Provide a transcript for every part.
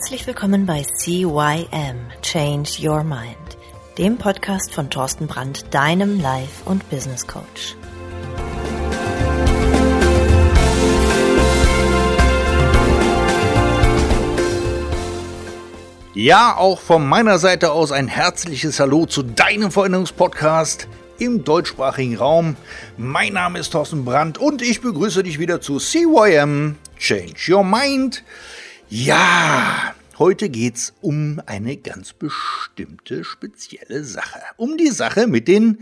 Herzlich willkommen bei CYM Change Your Mind, dem Podcast von Thorsten Brandt, deinem Life- und Business Coach. Ja, auch von meiner Seite aus ein herzliches Hallo zu deinem Veränderungspodcast im deutschsprachigen Raum. Mein Name ist Thorsten Brandt und ich begrüße dich wieder zu CYM Change Your Mind. Ja, heute geht's um eine ganz bestimmte spezielle Sache. Um die Sache mit den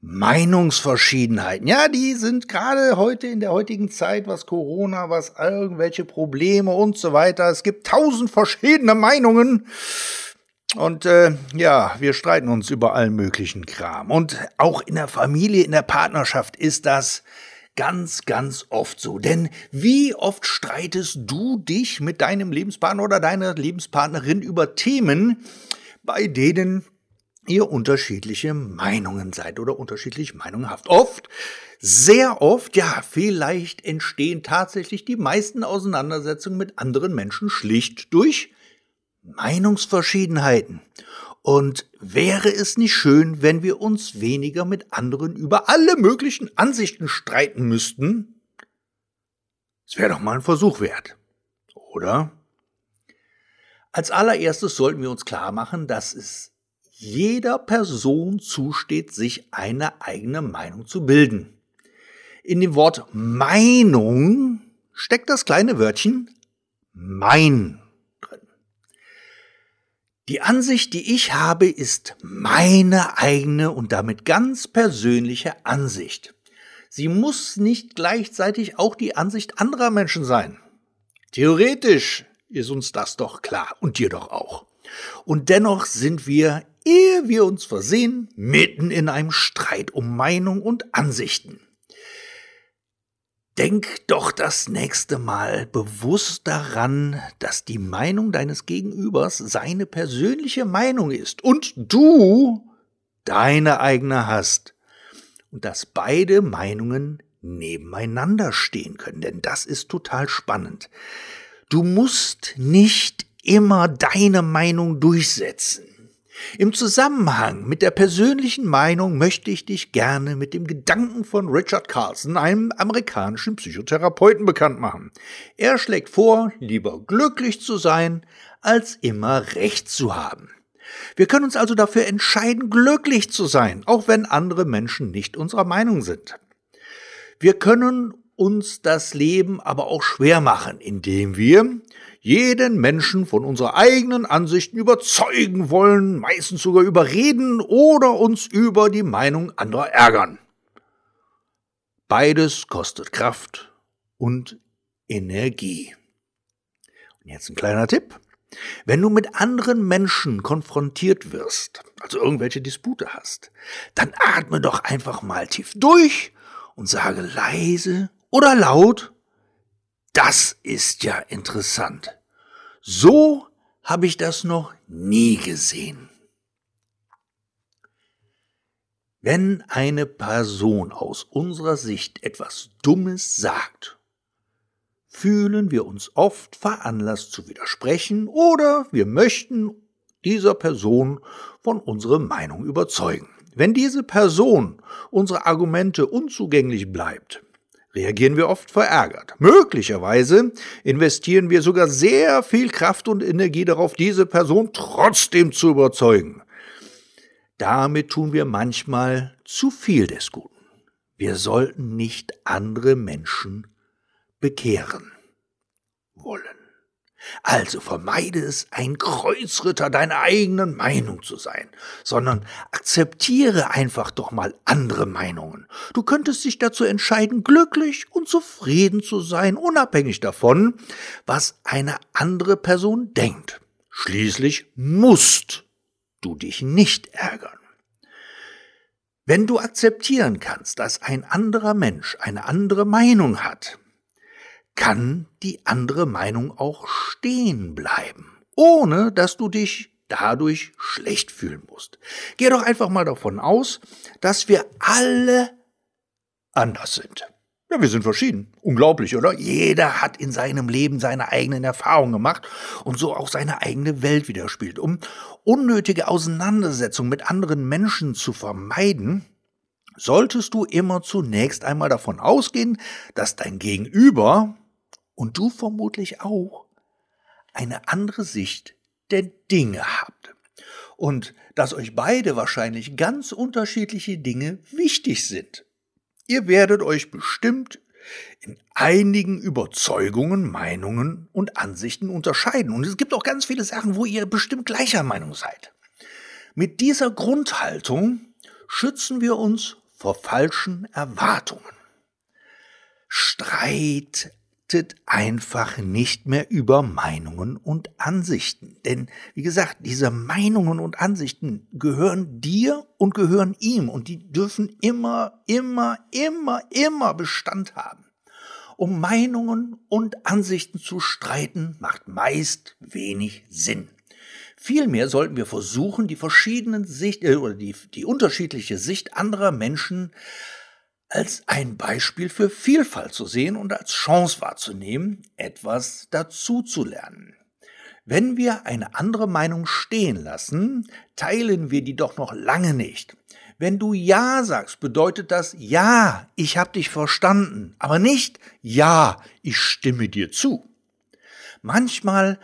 Meinungsverschiedenheiten. Ja, die sind gerade heute in der heutigen Zeit, was Corona, was irgendwelche Probleme und so weiter. Es gibt tausend verschiedene Meinungen. Und äh, ja, wir streiten uns über allen möglichen Kram. Und auch in der Familie, in der Partnerschaft ist das ganz, ganz oft so. Denn wie oft streitest du dich mit deinem Lebenspartner oder deiner Lebenspartnerin über Themen, bei denen ihr unterschiedliche Meinungen seid oder unterschiedliche Meinungen habt? Oft, sehr oft, ja, vielleicht entstehen tatsächlich die meisten Auseinandersetzungen mit anderen Menschen schlicht durch Meinungsverschiedenheiten. Und wäre es nicht schön, wenn wir uns weniger mit anderen über alle möglichen Ansichten streiten müssten? Es wäre doch mal ein Versuch wert, oder? Als allererstes sollten wir uns klar machen, dass es jeder Person zusteht, sich eine eigene Meinung zu bilden. In dem Wort Meinung steckt das kleine Wörtchen mein die Ansicht, die ich habe, ist meine eigene und damit ganz persönliche Ansicht. Sie muss nicht gleichzeitig auch die Ansicht anderer Menschen sein. Theoretisch ist uns das doch klar und dir doch auch. Und dennoch sind wir, ehe wir uns versehen, mitten in einem Streit um Meinung und Ansichten. Denk doch das nächste Mal bewusst daran, dass die Meinung deines Gegenübers seine persönliche Meinung ist und du deine eigene hast. Und dass beide Meinungen nebeneinander stehen können, denn das ist total spannend. Du musst nicht immer deine Meinung durchsetzen. Im Zusammenhang mit der persönlichen Meinung möchte ich dich gerne mit dem Gedanken von Richard Carlson, einem amerikanischen Psychotherapeuten, bekannt machen. Er schlägt vor, lieber glücklich zu sein, als immer Recht zu haben. Wir können uns also dafür entscheiden, glücklich zu sein, auch wenn andere Menschen nicht unserer Meinung sind. Wir können uns das Leben aber auch schwer machen, indem wir jeden Menschen von unserer eigenen Ansichten überzeugen wollen, meistens sogar überreden oder uns über die Meinung anderer ärgern. Beides kostet Kraft und Energie. Und jetzt ein kleiner Tipp. Wenn du mit anderen Menschen konfrontiert wirst, also irgendwelche Dispute hast, dann atme doch einfach mal tief durch und sage leise oder laut, das ist ja interessant. So habe ich das noch nie gesehen. Wenn eine Person aus unserer Sicht etwas Dummes sagt, fühlen wir uns oft veranlasst zu widersprechen oder wir möchten dieser Person von unserer Meinung überzeugen. Wenn diese Person unsere Argumente unzugänglich bleibt, reagieren wir oft verärgert. Möglicherweise investieren wir sogar sehr viel Kraft und Energie darauf, diese Person trotzdem zu überzeugen. Damit tun wir manchmal zu viel des Guten. Wir sollten nicht andere Menschen bekehren wollen. Also vermeide es, ein Kreuzritter deiner eigenen Meinung zu sein, sondern akzeptiere einfach doch mal andere Meinungen. Du könntest dich dazu entscheiden, glücklich und zufrieden zu sein, unabhängig davon, was eine andere Person denkt. Schließlich musst du dich nicht ärgern. Wenn du akzeptieren kannst, dass ein anderer Mensch eine andere Meinung hat, kann die andere Meinung auch stehen bleiben, ohne dass du dich dadurch schlecht fühlen musst. Geh doch einfach mal davon aus, dass wir alle anders sind. Ja, wir sind verschieden. Unglaublich, oder? Jeder hat in seinem Leben seine eigenen Erfahrungen gemacht und so auch seine eigene Welt widerspielt. Um unnötige Auseinandersetzungen mit anderen Menschen zu vermeiden, solltest du immer zunächst einmal davon ausgehen, dass dein Gegenüber und du vermutlich auch eine andere Sicht der Dinge habt. Und dass euch beide wahrscheinlich ganz unterschiedliche Dinge wichtig sind. Ihr werdet euch bestimmt in einigen Überzeugungen, Meinungen und Ansichten unterscheiden. Und es gibt auch ganz viele Sachen, wo ihr bestimmt gleicher Meinung seid. Mit dieser Grundhaltung schützen wir uns vor falschen Erwartungen. Streit berichtet einfach nicht mehr über Meinungen und Ansichten. Denn, wie gesagt, diese Meinungen und Ansichten gehören dir und gehören ihm und die dürfen immer, immer, immer, immer Bestand haben. Um Meinungen und Ansichten zu streiten, macht meist wenig Sinn. Vielmehr sollten wir versuchen, die verschiedenen Sicht äh, oder die, die unterschiedliche Sicht anderer Menschen als ein Beispiel für Vielfalt zu sehen und als Chance wahrzunehmen, etwas dazuzulernen. Wenn wir eine andere Meinung stehen lassen, teilen wir die doch noch lange nicht. Wenn du Ja sagst, bedeutet das Ja, ich habe dich verstanden, aber nicht Ja, ich stimme dir zu. Manchmal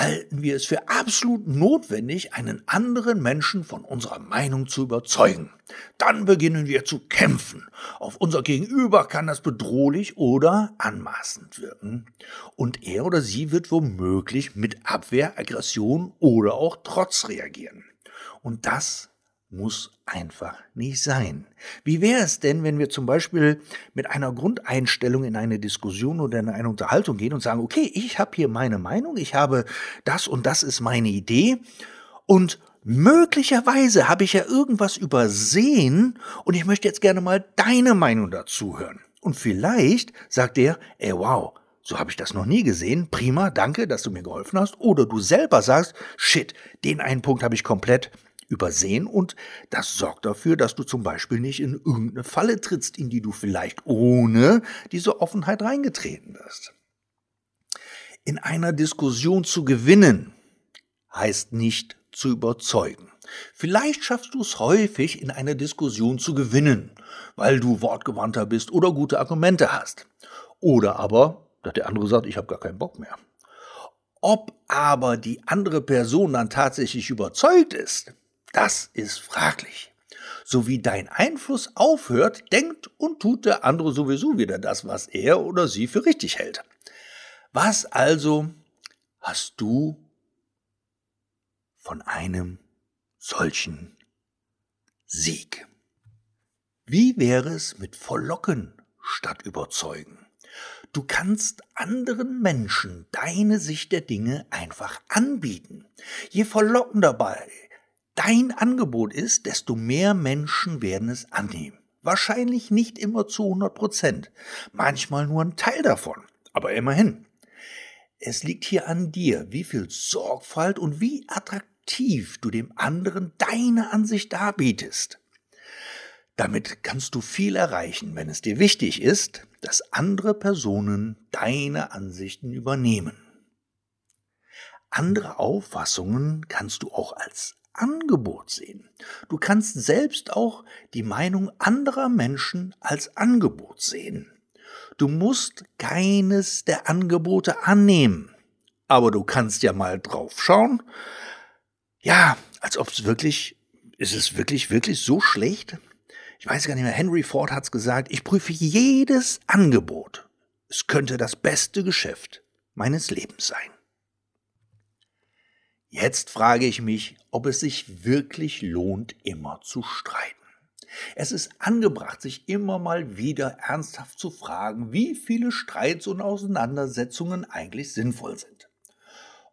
halten wir es für absolut notwendig, einen anderen Menschen von unserer Meinung zu überzeugen. Dann beginnen wir zu kämpfen. Auf unser Gegenüber kann das bedrohlich oder anmaßend wirken. Und er oder sie wird womöglich mit Abwehr, Aggression oder auch Trotz reagieren. Und das muss einfach nicht sein. Wie wäre es denn, wenn wir zum Beispiel mit einer Grundeinstellung in eine Diskussion oder in eine Unterhaltung gehen und sagen, okay, ich habe hier meine Meinung, ich habe das und das ist meine Idee und möglicherweise habe ich ja irgendwas übersehen und ich möchte jetzt gerne mal deine Meinung dazu hören. Und vielleicht sagt er, ey wow, so habe ich das noch nie gesehen. Prima, danke, dass du mir geholfen hast. Oder du selber sagst, shit, den einen Punkt habe ich komplett übersehen und das sorgt dafür, dass du zum Beispiel nicht in irgendeine Falle trittst, in die du vielleicht ohne diese Offenheit reingetreten wirst. In einer Diskussion zu gewinnen heißt nicht zu überzeugen. Vielleicht schaffst du es häufig, in einer Diskussion zu gewinnen, weil du wortgewandter bist oder gute Argumente hast. Oder aber, dass der andere sagt, ich habe gar keinen Bock mehr. Ob aber die andere Person dann tatsächlich überzeugt ist, das ist fraglich. So wie dein Einfluss aufhört, denkt und tut der andere sowieso wieder das, was er oder sie für richtig hält. Was also hast du von einem solchen Sieg? Wie wäre es mit Verlocken statt überzeugen? Du kannst anderen Menschen deine Sicht der Dinge einfach anbieten. Je verlockender dabei dein Angebot ist, desto mehr Menschen werden es annehmen. Wahrscheinlich nicht immer zu 100 Prozent, manchmal nur ein Teil davon, aber immerhin. Es liegt hier an dir, wie viel Sorgfalt und wie attraktiv du dem anderen deine Ansicht darbietest. Damit kannst du viel erreichen, wenn es dir wichtig ist, dass andere Personen deine Ansichten übernehmen. Andere Auffassungen kannst du auch als Angebot sehen. Du kannst selbst auch die Meinung anderer Menschen als Angebot sehen. Du musst keines der Angebote annehmen, aber du kannst ja mal drauf schauen. Ja, als ob es wirklich, ist es wirklich, wirklich so schlecht? Ich weiß gar nicht mehr, Henry Ford hat's gesagt, ich prüfe jedes Angebot. Es könnte das beste Geschäft meines Lebens sein. Jetzt frage ich mich, ob es sich wirklich lohnt, immer zu streiten. Es ist angebracht, sich immer mal wieder ernsthaft zu fragen, wie viele Streits und Auseinandersetzungen eigentlich sinnvoll sind.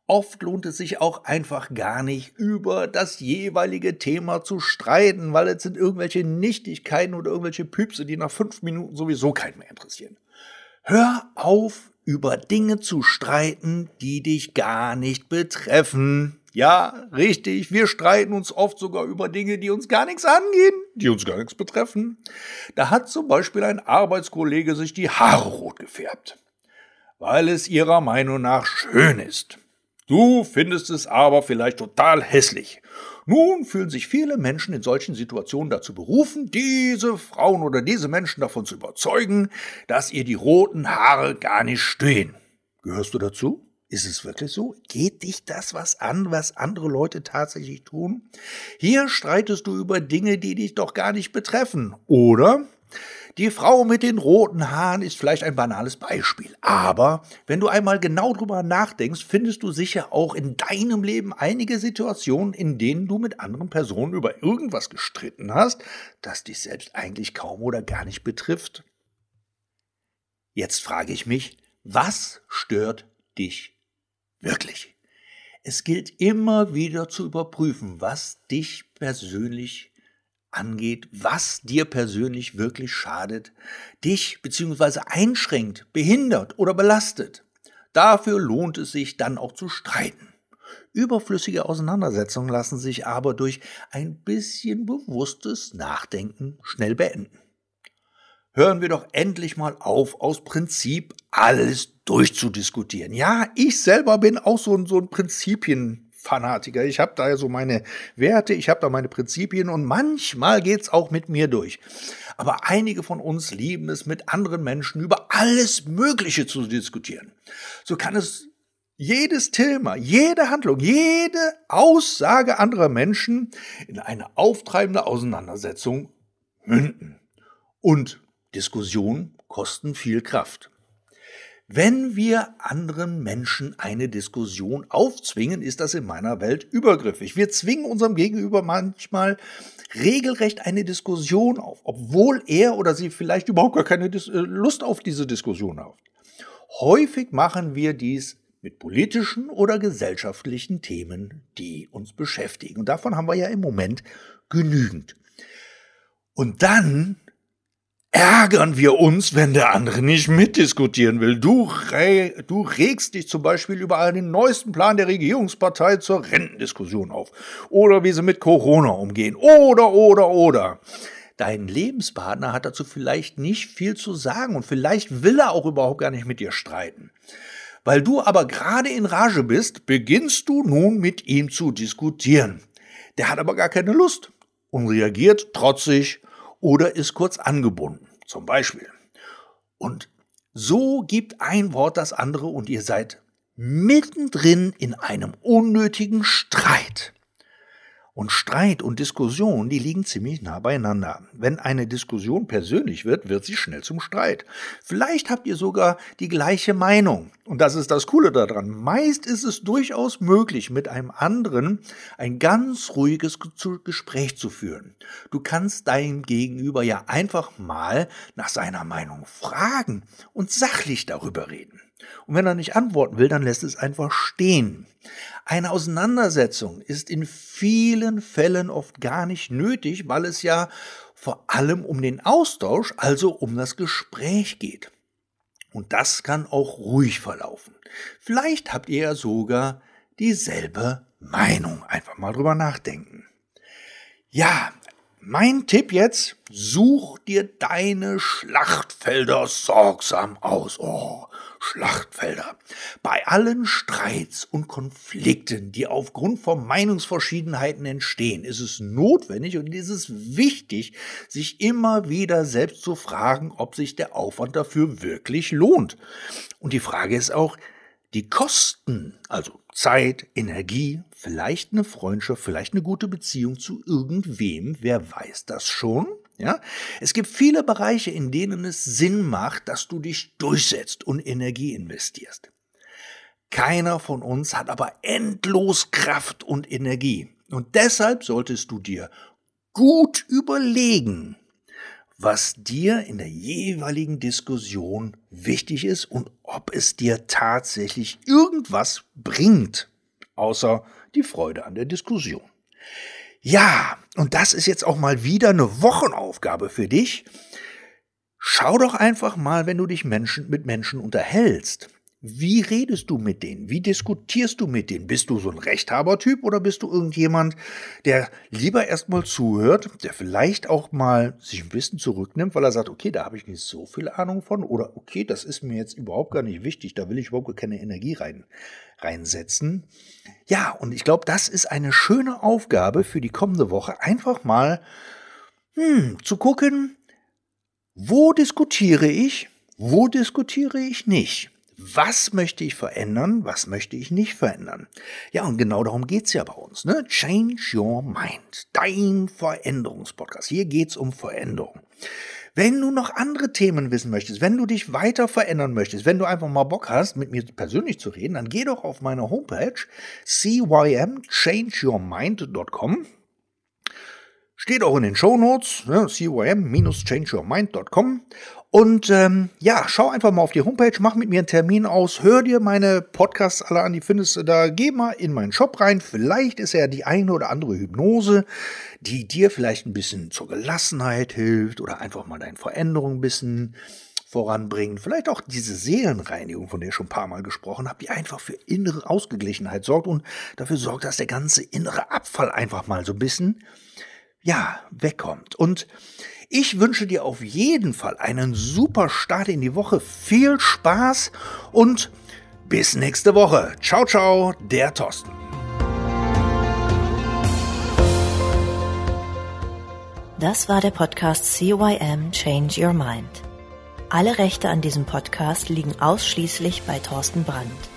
Oft lohnt es sich auch einfach gar nicht, über das jeweilige Thema zu streiten, weil es sind irgendwelche Nichtigkeiten oder irgendwelche Püpse, die nach fünf Minuten sowieso keinen mehr interessieren. Hör auf, über Dinge zu streiten, die dich gar nicht betreffen. Ja, richtig, wir streiten uns oft sogar über Dinge, die uns gar nichts angehen, die uns gar nichts betreffen. Da hat zum Beispiel ein Arbeitskollege sich die Haare rot gefärbt, weil es ihrer Meinung nach schön ist. Du findest es aber vielleicht total hässlich. Nun fühlen sich viele Menschen in solchen Situationen dazu berufen, diese Frauen oder diese Menschen davon zu überzeugen, dass ihr die roten Haare gar nicht stehen. Gehörst du dazu? Ist es wirklich so? Geht dich das was an, was andere Leute tatsächlich tun? Hier streitest du über Dinge, die dich doch gar nicht betreffen, oder? Die Frau mit den roten Haaren ist vielleicht ein banales Beispiel, aber wenn du einmal genau drüber nachdenkst, findest du sicher auch in deinem Leben einige Situationen, in denen du mit anderen Personen über irgendwas gestritten hast, das dich selbst eigentlich kaum oder gar nicht betrifft. Jetzt frage ich mich, was stört dich Wirklich. Es gilt immer wieder zu überprüfen, was dich persönlich angeht, was dir persönlich wirklich schadet, dich bzw. einschränkt, behindert oder belastet. Dafür lohnt es sich dann auch zu streiten. Überflüssige Auseinandersetzungen lassen sich aber durch ein bisschen bewusstes Nachdenken schnell beenden hören wir doch endlich mal auf, aus Prinzip alles durchzudiskutieren. Ja, ich selber bin auch so ein, so ein Prinzipienfanatiker. Ich habe da ja so meine Werte, ich habe da meine Prinzipien und manchmal geht's auch mit mir durch. Aber einige von uns lieben es, mit anderen Menschen über alles Mögliche zu diskutieren. So kann es jedes Thema, jede Handlung, jede Aussage anderer Menschen in eine auftreibende Auseinandersetzung münden. Und Diskussionen kosten viel Kraft. Wenn wir anderen Menschen eine Diskussion aufzwingen, ist das in meiner Welt übergriffig. Wir zwingen unserem Gegenüber manchmal regelrecht eine Diskussion auf, obwohl er oder sie vielleicht überhaupt gar keine äh, Lust auf diese Diskussion hat. Häufig machen wir dies mit politischen oder gesellschaftlichen Themen, die uns beschäftigen. Und davon haben wir ja im Moment genügend. Und dann ärgern wir uns, wenn der andere nicht mitdiskutieren will. Du, re du regst dich zum Beispiel über den neuesten Plan der Regierungspartei zur Rentendiskussion auf. Oder wie sie mit Corona umgehen. Oder, oder, oder. Dein Lebenspartner hat dazu vielleicht nicht viel zu sagen und vielleicht will er auch überhaupt gar nicht mit dir streiten. Weil du aber gerade in Rage bist, beginnst du nun mit ihm zu diskutieren. Der hat aber gar keine Lust und reagiert trotzig oder ist kurz angebunden, zum Beispiel. Und so gibt ein Wort das andere und ihr seid mittendrin in einem unnötigen Streit. Und Streit und Diskussion, die liegen ziemlich nah beieinander. Wenn eine Diskussion persönlich wird, wird sie schnell zum Streit. Vielleicht habt ihr sogar die gleiche Meinung. Und das ist das Coole daran. Meist ist es durchaus möglich, mit einem anderen ein ganz ruhiges Gespräch zu führen. Du kannst deinem Gegenüber ja einfach mal nach seiner Meinung fragen und sachlich darüber reden. Und wenn er nicht antworten will, dann lässt es einfach stehen. Eine Auseinandersetzung ist in vielen Fällen oft gar nicht nötig, weil es ja vor allem um den Austausch, also um das Gespräch geht. Und das kann auch ruhig verlaufen. Vielleicht habt ihr ja sogar dieselbe Meinung. Einfach mal drüber nachdenken. Ja, mein Tipp jetzt, such dir deine Schlachtfelder sorgsam aus. Oh, Schlachtfelder. Bei allen Streits und Konflikten, die aufgrund von Meinungsverschiedenheiten entstehen, ist es notwendig und ist es wichtig, sich immer wieder selbst zu fragen, ob sich der Aufwand dafür wirklich lohnt. Und die Frage ist auch, die Kosten, also Zeit, Energie, vielleicht eine Freundschaft, vielleicht eine gute Beziehung zu irgendwem, wer weiß das schon? Ja? Es gibt viele Bereiche, in denen es Sinn macht, dass du dich durchsetzt und Energie investierst. Keiner von uns hat aber endlos Kraft und Energie. Und deshalb solltest du dir gut überlegen, was dir in der jeweiligen Diskussion wichtig ist und ob es dir tatsächlich irgendwas bringt, außer die Freude an der Diskussion. Ja, und das ist jetzt auch mal wieder eine Wochenaufgabe für dich. Schau doch einfach mal, wenn du dich Menschen, mit Menschen unterhältst. Wie redest du mit denen? Wie diskutierst du mit denen? Bist du so ein Rechthabertyp oder bist du irgendjemand, der lieber erstmal zuhört, der vielleicht auch mal sich ein bisschen zurücknimmt, weil er sagt, okay, da habe ich nicht so viel Ahnung von oder okay, das ist mir jetzt überhaupt gar nicht wichtig, da will ich überhaupt keine Energie rein, reinsetzen. Ja, und ich glaube, das ist eine schöne Aufgabe für die kommende Woche, einfach mal hm, zu gucken, wo diskutiere ich, wo diskutiere ich nicht was möchte ich verändern, was möchte ich nicht verändern. Ja, und genau darum geht's ja bei uns. Ne? Change Your Mind, dein Veränderungspodcast. Hier geht's um Veränderung. Wenn du noch andere Themen wissen möchtest, wenn du dich weiter verändern möchtest, wenn du einfach mal Bock hast, mit mir persönlich zu reden, dann geh doch auf meine Homepage cymchangeyourmind.com. Steht auch in den Show Notes, ne, cym-changeyourmind.com. Und ähm, ja, schau einfach mal auf die Homepage, mach mit mir einen Termin aus, hör dir meine Podcasts alle an, die findest du da. Geh mal in meinen Shop rein. Vielleicht ist ja die eine oder andere Hypnose, die dir vielleicht ein bisschen zur Gelassenheit hilft oder einfach mal deine Veränderung ein bisschen voranbringt. Vielleicht auch diese Seelenreinigung, von der ich schon ein paar Mal gesprochen habe, die einfach für innere Ausgeglichenheit sorgt und dafür sorgt, dass der ganze innere Abfall einfach mal so ein bisschen, ja, wegkommt. Und ich wünsche dir auf jeden Fall einen super Start in die Woche, viel Spaß und bis nächste Woche. Ciao, ciao, der Thorsten. Das war der Podcast CYM Change Your Mind. Alle Rechte an diesem Podcast liegen ausschließlich bei Thorsten Brandt.